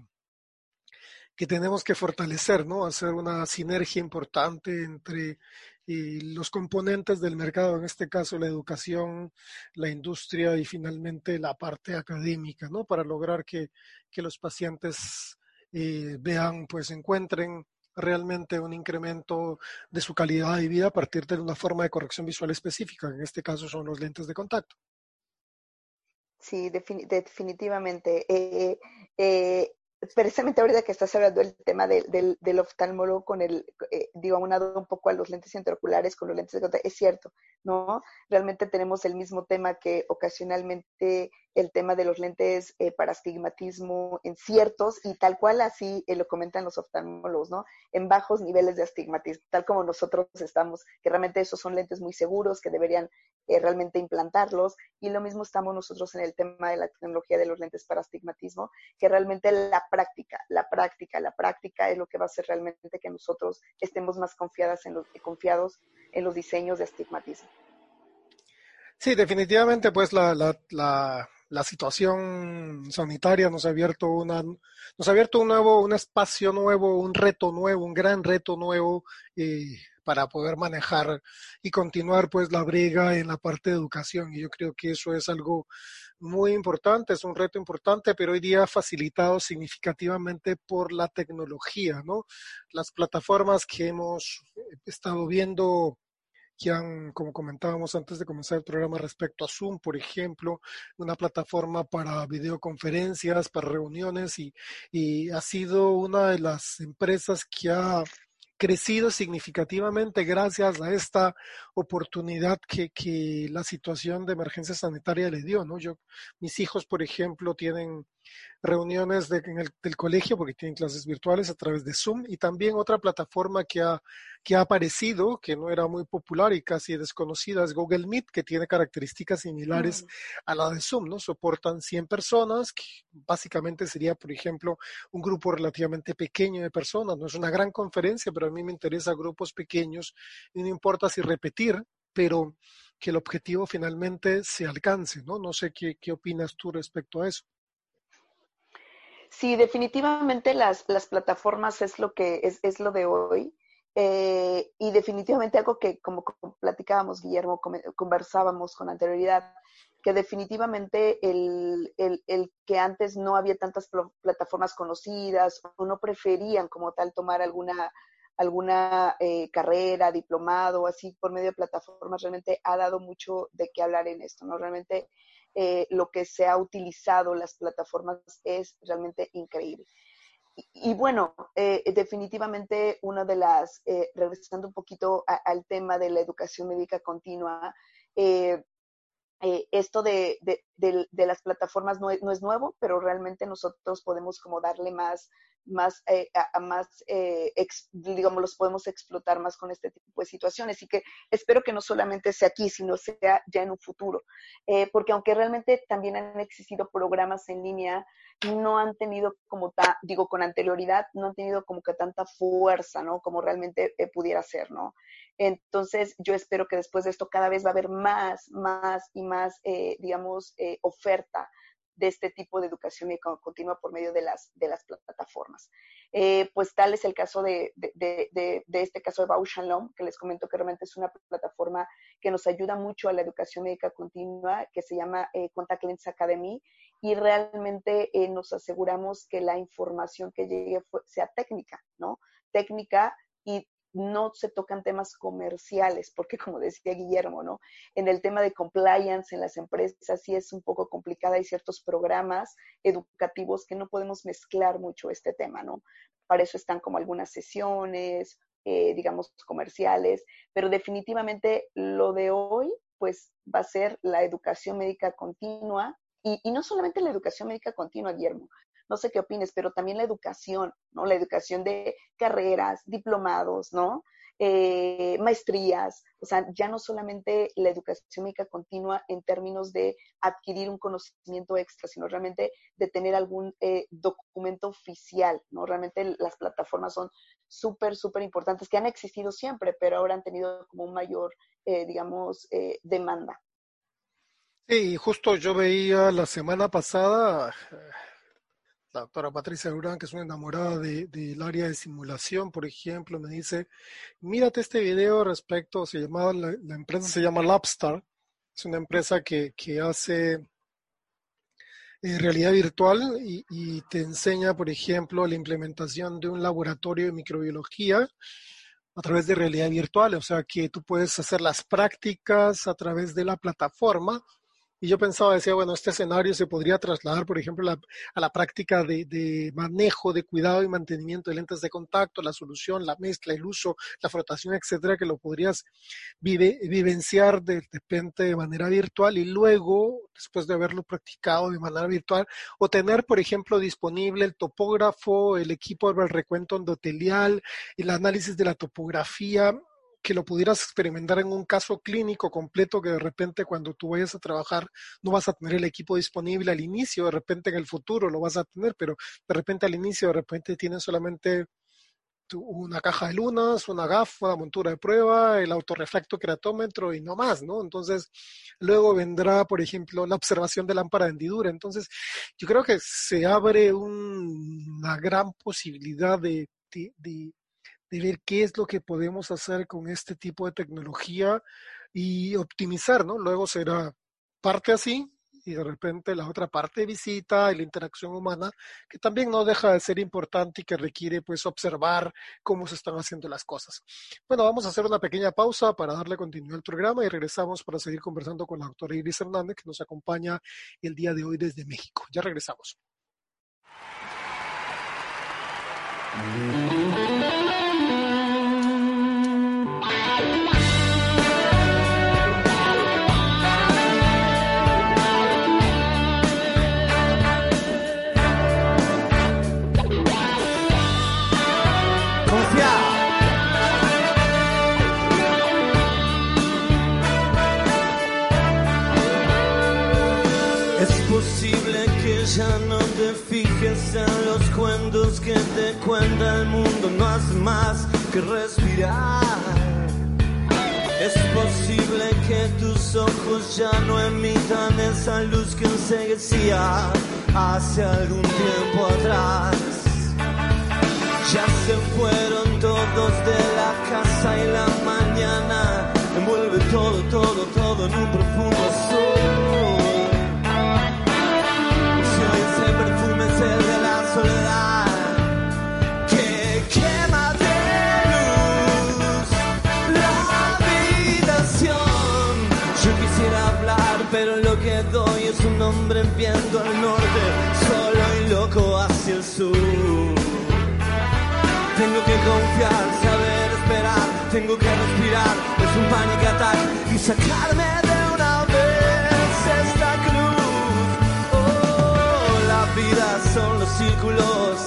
que tenemos que fortalecer, ¿no? Hacer una sinergia importante entre y los componentes del mercado, en este caso la educación, la industria y finalmente la parte académica, ¿no? Para lograr que, que los pacientes eh, vean, pues encuentren realmente un incremento de su calidad de vida a partir de una forma de corrección visual específica, en este caso son los lentes de contacto. Sí, defini definitivamente. Eh, eh, precisamente ahorita que estás hablando del tema de, del, del, oftalmólogo con el, eh, digo, aunado un poco a los lentes intraoculares con los lentes de contacto, es cierto, ¿no? Realmente tenemos el mismo tema que ocasionalmente el tema de los lentes eh, para astigmatismo en ciertos, y tal cual así eh, lo comentan los oftalmólogos, ¿no? En bajos niveles de astigmatismo, tal como nosotros estamos, que realmente esos son lentes muy seguros, que deberían eh, realmente implantarlos, y lo mismo estamos nosotros en el tema de la tecnología de los lentes para astigmatismo, que realmente la práctica, la práctica, la práctica es lo que va a hacer realmente que nosotros estemos más confiadas en los, confiados en los diseños de astigmatismo. Sí, definitivamente, pues la, la, la, situación sanitaria nos ha abierto una, nos ha abierto un nuevo, un espacio nuevo, un reto nuevo, un gran reto nuevo eh, para poder manejar y continuar pues la briga en la parte de educación. Y yo creo que eso es algo muy importante, es un reto importante, pero hoy día facilitado significativamente por la tecnología, ¿no? Las plataformas que hemos estado viendo que han, como comentábamos antes de comenzar el programa respecto a Zoom, por ejemplo, una plataforma para videoconferencias, para reuniones y, y ha sido una de las empresas que ha crecido significativamente gracias a esta oportunidad que, que, la situación de emergencia sanitaria le dio, ¿no? Yo, mis hijos, por ejemplo, tienen reuniones de, en el, del colegio porque tienen clases virtuales a través de Zoom y también otra plataforma que ha, que ha aparecido, que no era muy popular y casi desconocida, es Google Meet, que tiene características similares mm. a la de Zoom, ¿no? Soportan 100 personas, que básicamente sería, por ejemplo, un grupo relativamente pequeño de personas, no es una gran conferencia, pero a mí me interesa grupos pequeños y no importa si repetir, pero que el objetivo finalmente se alcance, ¿no? No sé qué, qué opinas tú respecto a eso. Sí, definitivamente las, las plataformas es lo que es, es lo de hoy Eh, y definitivamente algo que, como platicábamos, Guillermo, conversábamos con anterioridad, que definitivamente el, el, el, que antes no había tantas plataformas conocidas o no preferían como tal tomar alguna, alguna eh, carrera, diplomado, así por medio de plataformas, realmente ha dado mucho de qué hablar en esto, ¿no? Realmente eh, lo que se ha utilizado las plataformas es realmente increíble. Y, bueno, eh, definitivamente una de las, eh, regresando un poquito al tema de la educación médica continua, esto de, de, las plataformas no es, no es, nuevo, pero realmente nosotros podemos como darle más, más, eh, a, más eh, digamos, los podemos explotar más con este tipo de situaciones y que espero que no solamente sea aquí, sino sea ya en un futuro. Eh, porque aunque realmente también han existido programas en línea, no han tenido como, ta, digo, con anterioridad, no han tenido como que tanta fuerza, ¿no? Como realmente pudiera ser, ¿no? Entonces, yo espero que después de esto cada vez va a haber más, más y más, digamos, oferta de este tipo de educación continua por medio de las, de las plataformas. Eh, pues tal es el caso de, de, de, este caso de Bausch Shalom, que les comento que realmente es una plataforma que nos ayuda mucho a la educación médica continua, que se llama eh, Contact Lens Academy, y realmente eh, nos aseguramos que la información que llegue sea técnica, ¿no? Técnica y no se tocan temas comerciales, porque como decía Guillermo, ¿no? En el tema de compliance en las empresas sí es un poco complicada, hay ciertos programas educativos que no podemos mezclar mucho este tema, ¿no? Para eso están como algunas sesiones, eh, digamos, comerciales, pero definitivamente lo de hoy, pues va a ser la educación médica continua y, y, no solamente la educación médica continua, Guillermo, no sé qué opines, pero también la educación, ¿no? La educación de carreras, diplomados, ¿no? Eh, maestrías, o sea, ya no solamente la educación médica continua en términos de adquirir un conocimiento extra, sino realmente de tener algún eh, documento oficial, ¿no? Realmente las plataformas son súper, súper importantes, que han existido siempre, pero ahora han tenido como un mayor, eh, digamos, eh, demanda. Sí, justo yo veía la semana pasada la doctora Patricia Durán, que es una enamorada del de, área de simulación, por ejemplo, me dice, mírate este video respecto, se llamaba, la, la empresa se llama Labstar, es una empresa que, que hace eh, realidad virtual y, te enseña, por ejemplo, la implementación de un laboratorio de microbiología a través de realidad virtual, o sea que tú puedes hacer las prácticas a través de la plataforma y yo pensaba, decía, bueno, este escenario se podría trasladar, por ejemplo, la, a la práctica de, manejo, de cuidado y mantenimiento de lentes de contacto, la solución, la mezcla, el uso, la frotación, etcétera, que lo podrías vive, vivenciar de, de repente de manera virtual y luego, después de haberlo practicado de manera virtual, o tener, por ejemplo, disponible el topógrafo, el equipo del recuento endotelial, el análisis de la topografía, que lo pudieras experimentar en un caso clínico completo que de repente cuando tú vayas a trabajar no vas a tener el equipo disponible al inicio, de repente en el futuro lo vas a tener, pero de repente al inicio de repente tienes solamente una caja de lunas, una gafa, una montura de prueba, el autorreflecto queratómetro y no más, ¿no? Entonces, luego vendrá, por ejemplo, la observación de lámpara de hendidura. Entonces, yo creo que se abre un, una gran posibilidad de, de, de, de ver qué es lo que podemos hacer con este tipo de tecnología y optimizar, ¿no? Luego será parte así y de repente la otra parte visita y la interacción humana, que también no deja de ser importante y que requiere pues observar cómo se están haciendo las cosas. Bueno, vamos a hacer una pequeña pausa para darle continuidad al programa y regresamos para seguir conversando con la doctora Iris Hernández, que nos acompaña el día de hoy desde México. Ya regresamos. Hace algún tiempo atrás. Ya se fueron todos de la casa y la mañana envuelve todo, todo, es un hombre viento al norte, solo y loco hacia el sur. Tengo que confiar, saber esperar, tengo que respirar, es un panic attack y sacarme de una vez esta cruz. Oh, la vida son los círculos,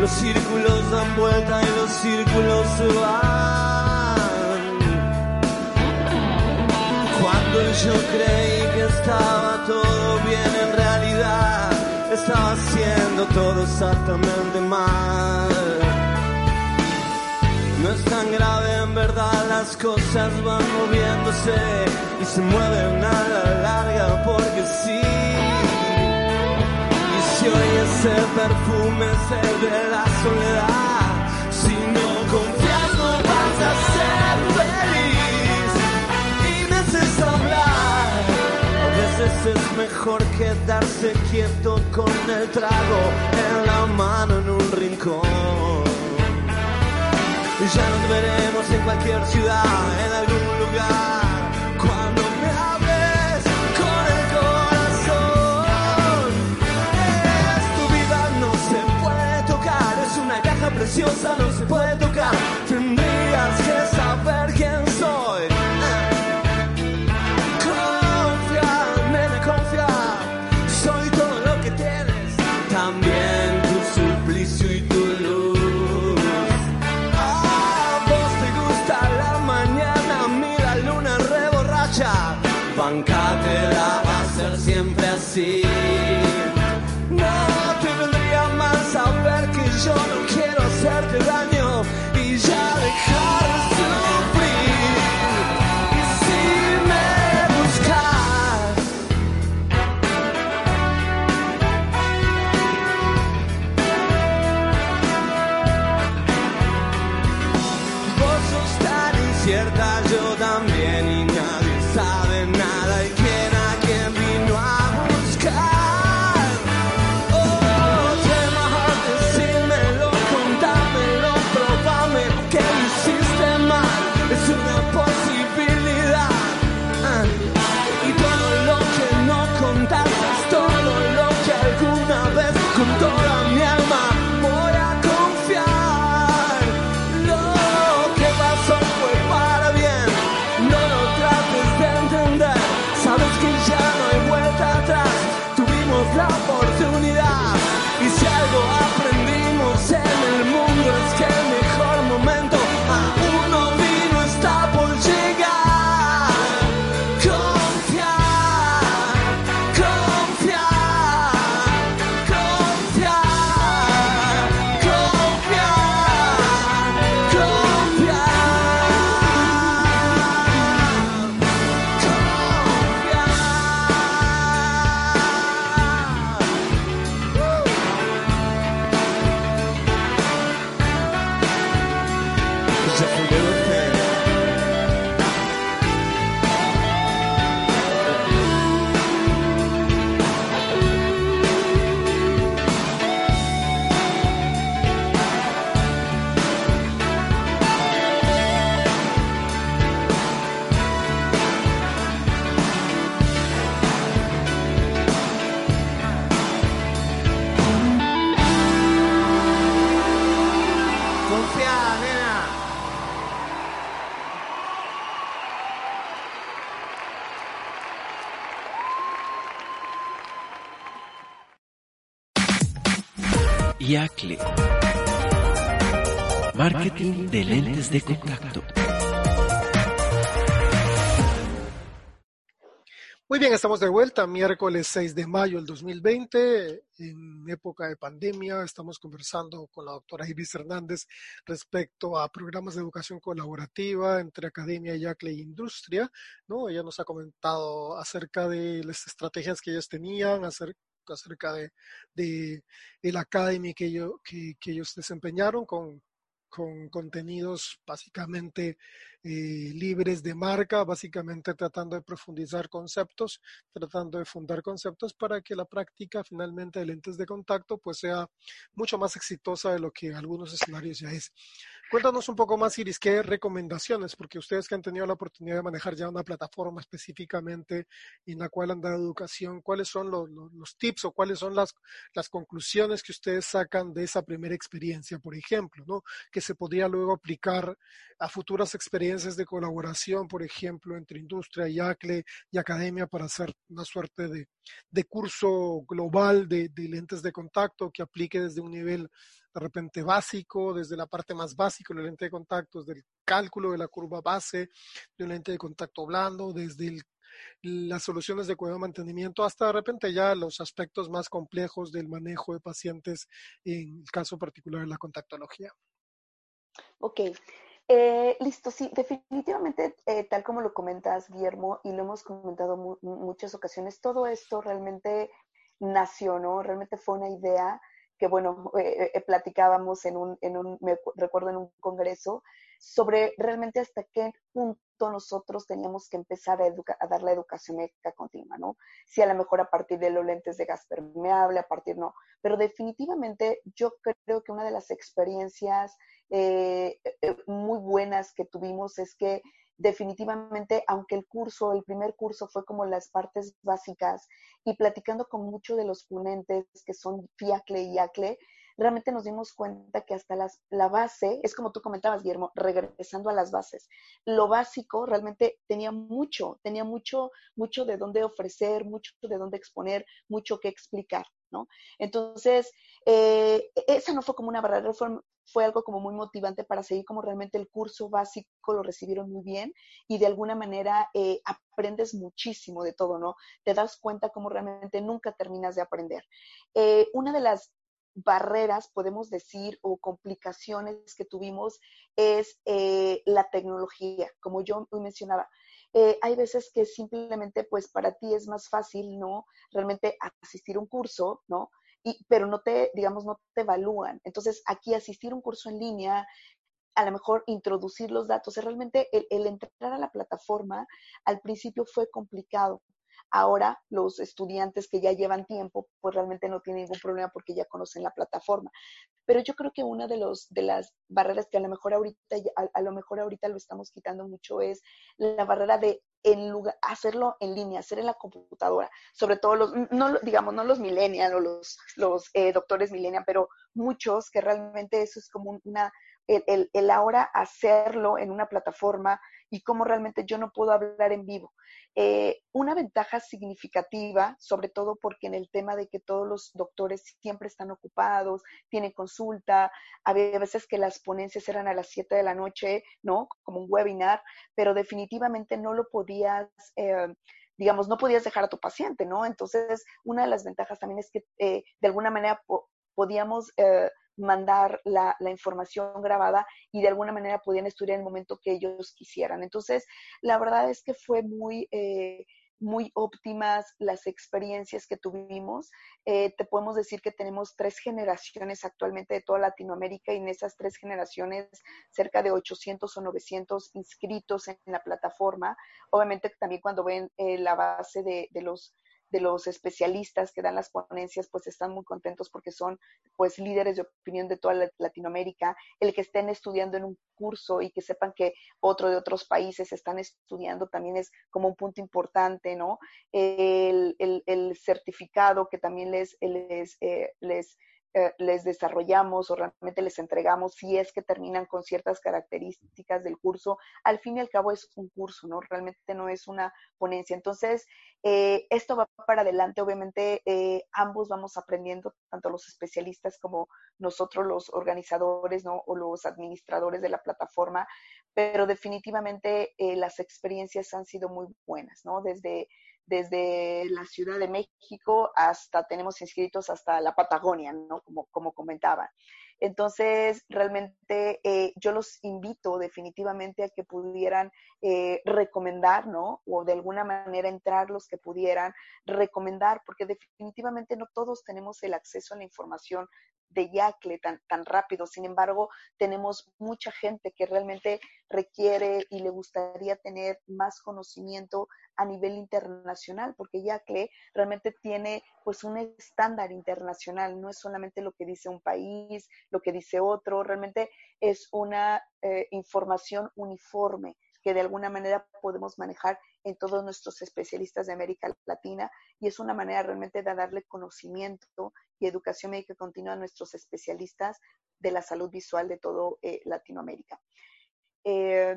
los círculos dan vuelta y los círculos se van. Yo creí que estaba todo bien, en realidad estaba haciendo todo exactamente mal. No es tan grave, en verdad las cosas van moviéndose y se mueven a la larga porque sí. Y si hoy ese perfume es el de la soledad, mejor quedarse quieto con el trago en la mano en un rincón. Ya nos veremos en cualquier ciudad, en algún lugar, cuando me hables con el corazón. Tu vida, no se puede tocar, es una caja preciosa, no se puede tocar. Tendrías que saber quién de contacto. Muy bien, estamos de vuelta, miércoles 6 de mayo del 2020, en época de pandemia. Estamos conversando con la doctora Ibis Hernández respecto a programas de educación colaborativa entre academia, yacle e industria. ¿no? Ella nos ha comentado acerca de las estrategias que ellos tenían, acerca de, el academy que ellos desempeñaron con, con contenidos básicamente eh, libres de marca, básicamente tratando de profundizar conceptos, tratando de fundar conceptos para que la práctica finalmente de lentes de contacto pues sea mucho más exitosa de lo que en algunos escenarios ya es. Cuéntanos un poco más, Iris, qué recomendaciones, porque ustedes que han tenido la oportunidad de manejar ya una plataforma específicamente en la cual han dado educación, ¿cuáles son los, tips o cuáles son las, las conclusiones que ustedes sacan de esa primera experiencia, por ejemplo, ¿no? que se podría luego aplicar a futuras experiencias de colaboración, por ejemplo, entre industria y ACLE y academia para hacer una suerte de, de curso global de, de lentes de contacto que aplique desde un nivel de repente básico, desde la parte más básica del lente de contacto, desde el cálculo de la curva base de un lente de contacto blando, desde las soluciones de cuidado de mantenimiento hasta de repente ya los aspectos más complejos del manejo de pacientes en el caso particular de la contactología. Ok, eh, listo, sí, definitivamente, eh, tal como lo comentas, Guillermo, y lo hemos comentado muchas ocasiones, todo esto realmente nació, ¿no? Realmente fue una idea que bueno, eh, eh, platicábamos en un, en un, me recuerdo en un congreso, sobre realmente hasta qué punto nosotros teníamos que empezar a, dar la educación médica continua, ¿no? Si a lo mejor a partir de los lentes de gas permeable, a partir no, pero definitivamente yo creo que una de las experiencias eh, muy buenas que tuvimos es que definitivamente, aunque el curso, el primer curso fue como las partes básicas y platicando con muchos de los ponentes que son FIACLE y ACLE, realmente nos dimos cuenta que hasta las, la base, es como tú comentabas, Guillermo, regresando a las bases, lo básico realmente tenía mucho, tenía mucho, mucho de dónde ofrecer, mucho de dónde exponer, mucho que explicar, ¿no? Entonces, eh, esa no fue como una barrera, fue, fue algo como muy motivante para seguir como realmente el curso básico lo recibieron muy bien y de alguna manera eh, aprendes muchísimo de todo, ¿no? Te das cuenta como realmente nunca terminas de aprender. Eh, una de las barreras, podemos decir, o complicaciones que tuvimos es eh, la tecnología, como yo mencionaba. hay veces que simplemente, pues para ti es más fácil, ¿no? Realmente asistir a un curso, ¿no? pero no te, digamos, no te evalúan. Entonces, aquí asistir a un curso en línea, a lo mejor introducir los datos, realmente el entrar a la plataforma al principio fue complicado. Ahora los estudiantes que ya llevan tiempo, pues realmente no tienen ningún problema porque ya conocen la plataforma. Pero yo creo que una de, los, de las barreras que a lo mejor ahorita, a, lo mejor ahorita lo estamos quitando mucho es la barrera de en lugar, hacerlo en línea, hacer en la computadora, sobre todo los, no digamos, no los millennials o los, los eh, doctores millennials, pero muchos que realmente eso es como una, el, el, el, ahora hacerlo en una plataforma y cómo realmente yo no puedo hablar en vivo. Eh, una ventaja significativa, sobre todo porque en el tema de que todos los doctores siempre están ocupados, tienen consulta, había veces que las ponencias eran a las 7 de la noche, ¿no? Como un webinar, pero definitivamente no lo podías... Eh, digamos, no podías dejar a tu paciente, ¿no? Entonces, una de las ventajas también es que eh, de alguna manera podíamos mandar la, información grabada y de alguna manera podían estudiar en el momento que ellos quisieran. Entonces, la verdad es que fue muy, eh, muy óptimas las experiencias que tuvimos. Eh, te podemos decir que tenemos tres generaciones actualmente de toda Latinoamérica y en esas tres generaciones cerca de 800 o 900 inscritos en la plataforma. Obviamente también cuando ven la base de, de los de los especialistas que dan las ponencias, pues están muy contentos porque son pues líderes de opinión de toda Latinoamérica. El que estén estudiando en un curso y que sepan que otro de otros países están estudiando también es como un punto importante, ¿no? El, el, certificado que también les, les, eh, les eh, les desarrollamos o realmente les entregamos si es que terminan con ciertas características del curso. Al fin y al cabo es un curso, ¿no? Realmente no es una ponencia. Entonces, eh, esto va para adelante. Obviamente, eh, ambos vamos aprendiendo, tanto los especialistas como nosotros los organizadores, ¿no? O los administradores de la plataforma, pero definitivamente las experiencias han sido muy buenas, ¿no? Desde desde la Ciudad de México hasta, tenemos inscritos hasta la Patagonia, ¿no? Como, como comentaba. Entonces, realmente eh, yo los invito definitivamente a que pudieran eh, recomendar, ¿no? O de alguna manera entrar los que pudieran recomendar, porque definitivamente no todos tenemos el acceso a la información de Yacle tan, tan rápido. Sin embargo, tenemos mucha gente que realmente requiere y le gustaría tener más conocimiento a nivel internacional, porque Yacle realmente tiene pues un estándar internacional, no es solamente lo que dice un país, lo que dice otro, realmente es una eh, información uniforme que de alguna manera podemos manejar en todos nuestros especialistas de América Latina y es una manera realmente de darle conocimiento y educación médica continua a nuestros especialistas de la salud visual de todo eh, Latinoamérica. Eh,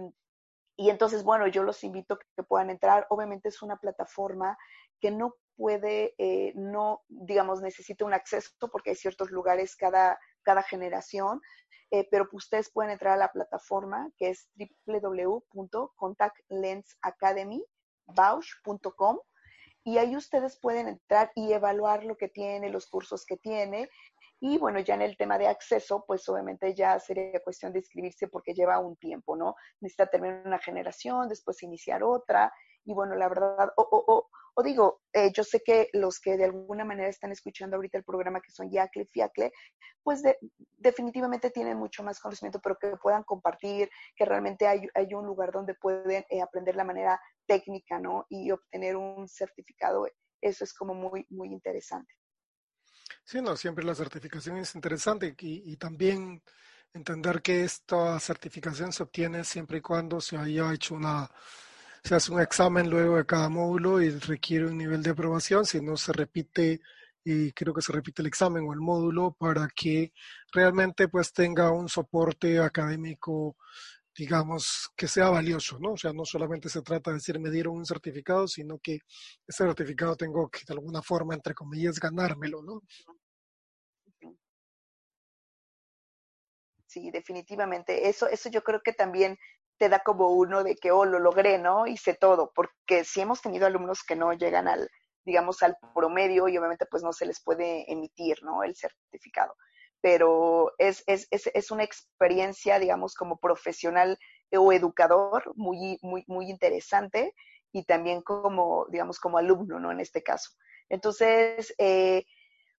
y entonces, bueno, yo los invito a que puedan entrar. Obviamente es una plataforma que no puede, eh, no, digamos, necesita un acceso porque hay ciertos lugares cada, cada generación, eh, pero ustedes pueden entrar a la plataforma que es www.contactlensacademybausch.com y ahí ustedes pueden entrar y evaluar lo que tiene, los cursos que tiene. Y bueno, ya en el tema de acceso, pues obviamente ya sería cuestión de inscribirse porque lleva un tiempo, ¿no? Necesita terminar una generación, después iniciar otra. Y bueno, la verdad, o, o, o digo, eh, yo sé que los que de alguna manera están escuchando ahorita el programa, que son Yacle, Fiacle, pues definitivamente tienen mucho más conocimiento, pero que puedan compartir, que realmente hay, hay un lugar donde pueden eh, aprender la manera técnica, ¿no? Y obtener un certificado. Eso es como muy, muy interesante. Sí, no, siempre la certificación es interesante y, y también entender que esta certificación se obtiene siempre y cuando se haya hecho una se hace un examen luego de cada módulo y requiere un nivel de aprobación, si no se repite y creo que se repite el examen o el módulo para que realmente pues tenga un soporte académico digamos que sea valioso, ¿no? O sea, no solamente se trata de decir me dieron un certificado, sino que ese certificado tengo que de alguna forma, entre comillas, ganármelo, ¿no? Sí, definitivamente. Eso, eso yo creo que también te da como uno de que, oh, lo logré, ¿no? Hice todo, porque si hemos tenido alumnos que no llegan al, digamos, al promedio y obviamente pues no se les puede emitir, ¿no? El certificado. Pero es, es, es, es una experiencia, digamos, como profesional o educador muy, muy, muy interesante y también como, digamos, como alumno, ¿no? En este caso. Entonces, eh,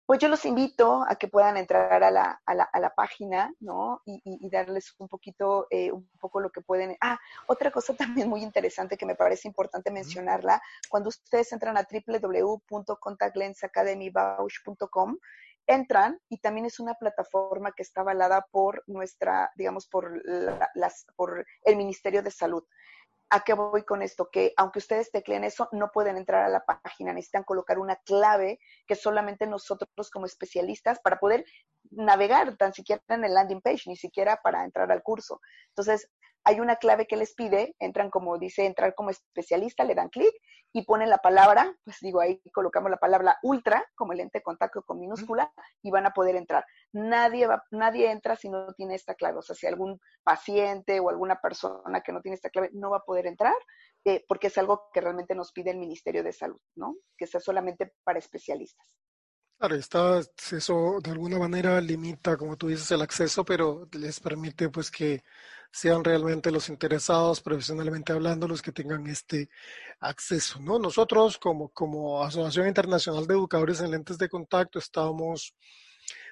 pues yo los invito a que puedan entrar a la, a la, a la página, ¿no? Y, y, darles un poquito, eh, un poco lo que pueden. Ah, otra cosa <laughs> también muy interesante que me parece importante mencionarla, cuando ustedes entran a www.contactlensacademybausch.com, entran y también es una plataforma que está avalada por nuestra, digamos, por, las, por el Ministerio de Salud. ¿A qué voy con esto? Que aunque ustedes tecleen eso, no pueden entrar a la página, necesitan colocar una clave que solamente nosotros como especialistas para poder navegar tan siquiera en el landing page, ni siquiera para entrar al curso. Entonces, hay una clave que les pide, entran como dice, entrar como especialista, le dan clic y ponen la palabra, pues digo, ahí colocamos la palabra ultra, como el lente de contacto con minúscula, y van a poder entrar. Nadie, va, nadie entra si no tiene esta clave, o sea, si algún paciente o alguna persona que no tiene esta clave no va a poder entrar, eh, porque es algo que realmente nos pide el Ministerio de Salud, ¿no? Que sea solamente para especialistas. Claro, está, eso de alguna manera limita, como tú dices, el acceso, pero les permite pues que sean realmente los interesados, profesionalmente hablando, los que tengan este acceso, ¿no? Nosotros como, como Asociación Internacional de Educadores en Lentes de Contacto estamos,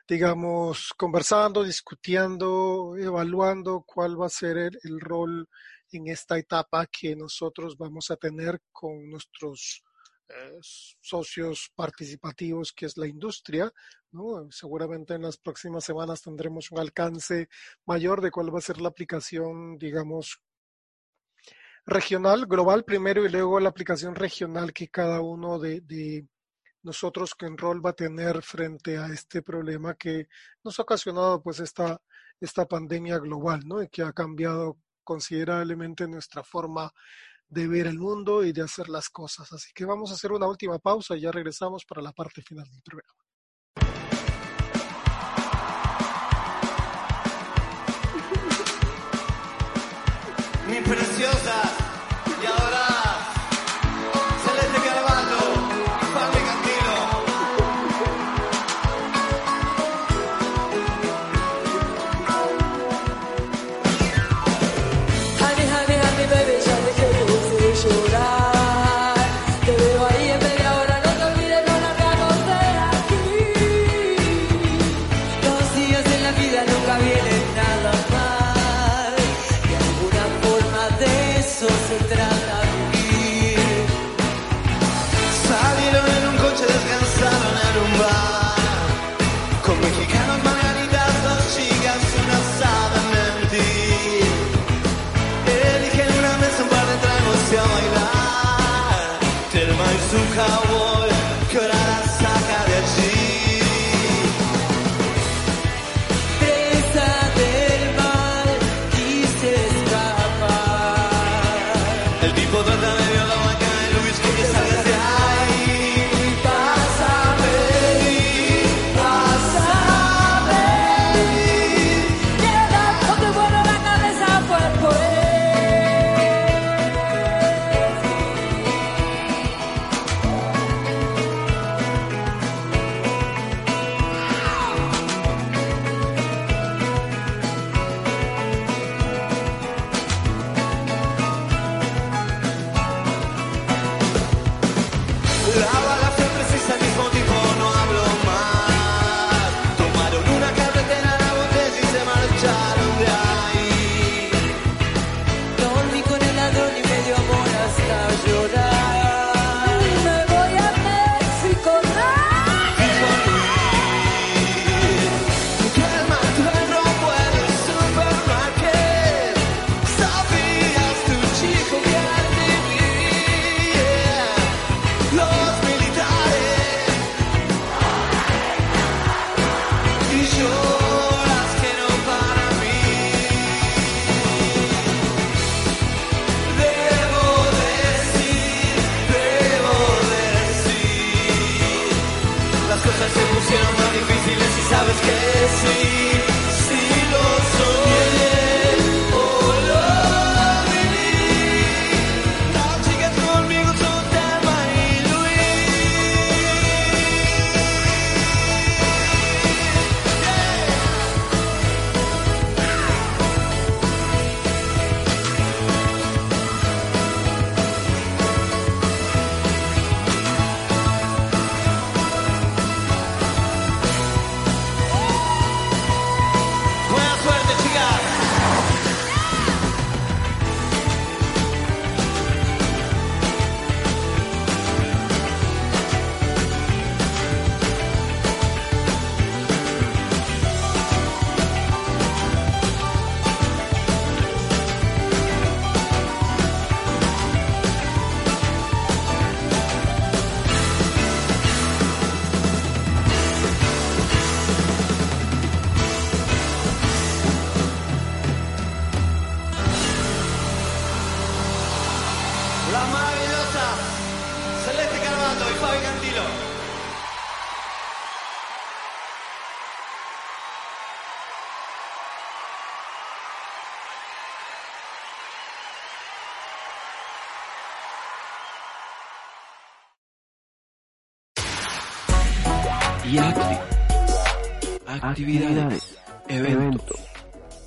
digamos, conversando, discutiendo, evaluando cuál va a ser el rol en esta etapa que nosotros vamos a tener con nuestros eh, socios participativos que es la industria. ¿no? Seguramente en las próximas semanas tendremos un alcance mayor de cuál va a ser la aplicación, digamos, regional, global primero y luego la aplicación regional que cada uno de, nosotros que en rol va a tener frente a este problema que nos ha ocasionado pues esta, esta pandemia global, ¿no? Y que ha cambiado considerablemente nuestra forma de ver el mundo y de hacer las cosas. Así que vamos a hacer una última pausa y ya regresamos para la parte final del programa.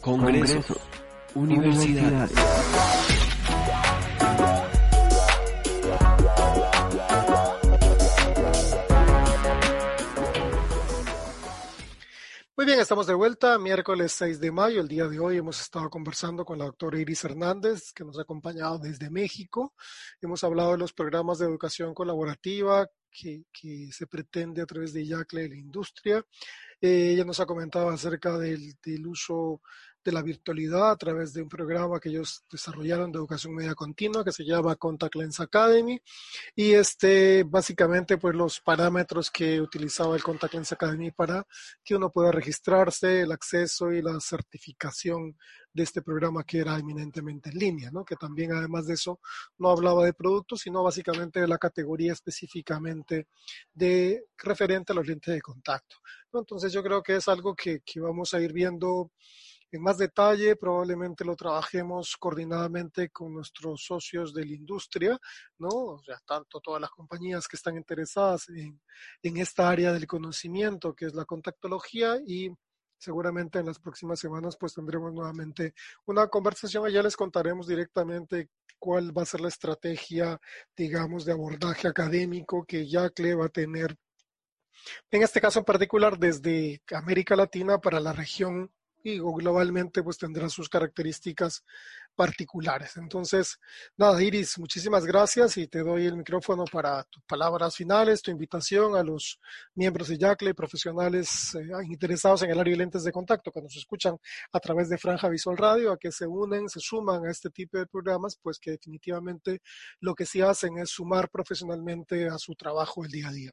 Congresos, universidades. Muy bien, estamos de vuelta, miércoles 6 de mayo, el día de hoy hemos estado conversando con la doctora Iris Hernández, que nos ha acompañado desde México. Hemos hablado de los programas de educación colaborativa que, que se pretende a través de IACLE de la industria. Eh, ella nos ha comentado acerca del, del uso de la virtualidad a través de un programa que ellos desarrollaron de educación media continua que se llama Contact Lens Academy y este básicamente pues los parámetros que utilizaba el Contact Lens Academy para que uno pueda registrarse, el acceso y la certificación de este programa que era eminentemente en línea, ¿no? que también además de eso no hablaba de productos, sino básicamente de la categoría específicamente de referente a los lentes de contacto. Entonces yo creo que es algo que, que vamos a ir viendo en más detalle, probablemente lo trabajemos coordinadamente con nuestros socios de la industria, ¿no? O sea, tanto todas las compañías que están interesadas en, en esta área del conocimiento, que es la contactología, y seguramente en las próximas semanas pues tendremos nuevamente una conversación ya les contaremos directamente cuál va a ser la estrategia, digamos, de abordaje académico que Yacle va a tener en este caso en particular desde América Latina para la región y globalmente pues tendrá sus características particulares. Entonces, nada, Iris, muchísimas gracias y te doy el micrófono para tus palabras finales, tu invitación a los miembros de Yacle, profesionales eh, interesados en el área de lentes de contacto que nos escuchan a través de Franja Visual Radio, a que se unen, se suman a este tipo de programas, pues que definitivamente lo que sí hacen es sumar profesionalmente a su trabajo el día a día.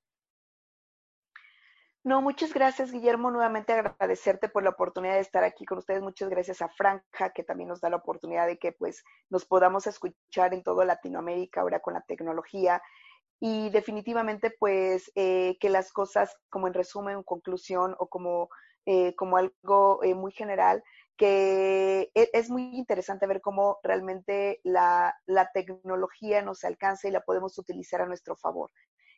No, muchas gracias, Guillermo. Nuevamente agradecerte por la oportunidad de estar aquí con ustedes. Muchas gracias a Franja, que también nos da la oportunidad de que pues nos podamos escuchar en toda Latinoamérica ahora con la tecnología. Y definitivamente pues eh, que las cosas, como en resumen, en conclusión o como, eh, como algo eh, muy general, que e, es muy interesante ver cómo realmente la, la tecnología nos alcanza y la podemos utilizar a nuestro favor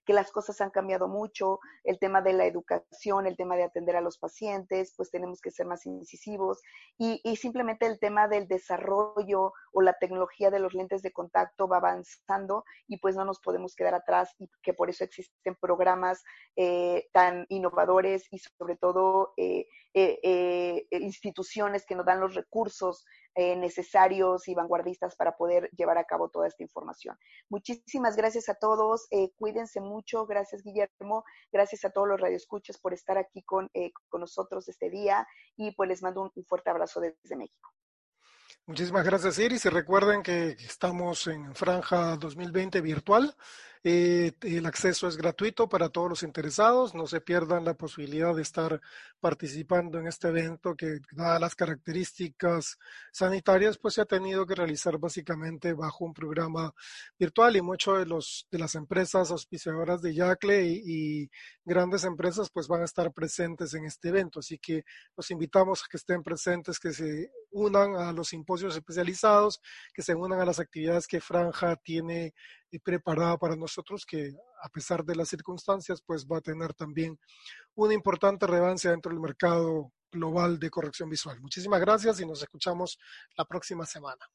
que las cosas han cambiado mucho, el tema de la educación, el tema de atender a los pacientes, pues tenemos que ser más incisivos. Y, simplemente el tema del desarrollo o la tecnología de los lentes de contacto va avanzando y pues no nos podemos quedar atrás y que por eso existen programas eh, tan innovadores y sobre todo eh, eh, instituciones que nos dan los recursos necesarios y vanguardistas para poder llevar a cabo toda esta información. Muchísimas gracias a todos, cuídense mucho mucho. Gracias, Guillermo. Gracias a todos los radioescuchas por estar aquí con, eh, con nosotros este día y pues les mando un fuerte abrazo desde México. Muchísimas gracias, Iris. Y recuerden que estamos en Franja 2020 virtual. Eh, el acceso es gratuito para todos los interesados. No se pierdan la posibilidad de estar participando en este evento que, dadas las características sanitarias, pues se ha tenido que realizar básicamente bajo un programa virtual y muchos de los de las empresas auspiciadoras de Yacle y, y grandes empresas pues van a estar presentes en este evento. Así que los invitamos a que estén presentes, que se unan a los simposios especializados, que se unan a las actividades que Franja tiene preparada para nosotros que a pesar de las circunstancias pues va a tener también una importante relevancia dentro del mercado global de corrección visual. Muchísimas gracias y nos escuchamos la próxima semana.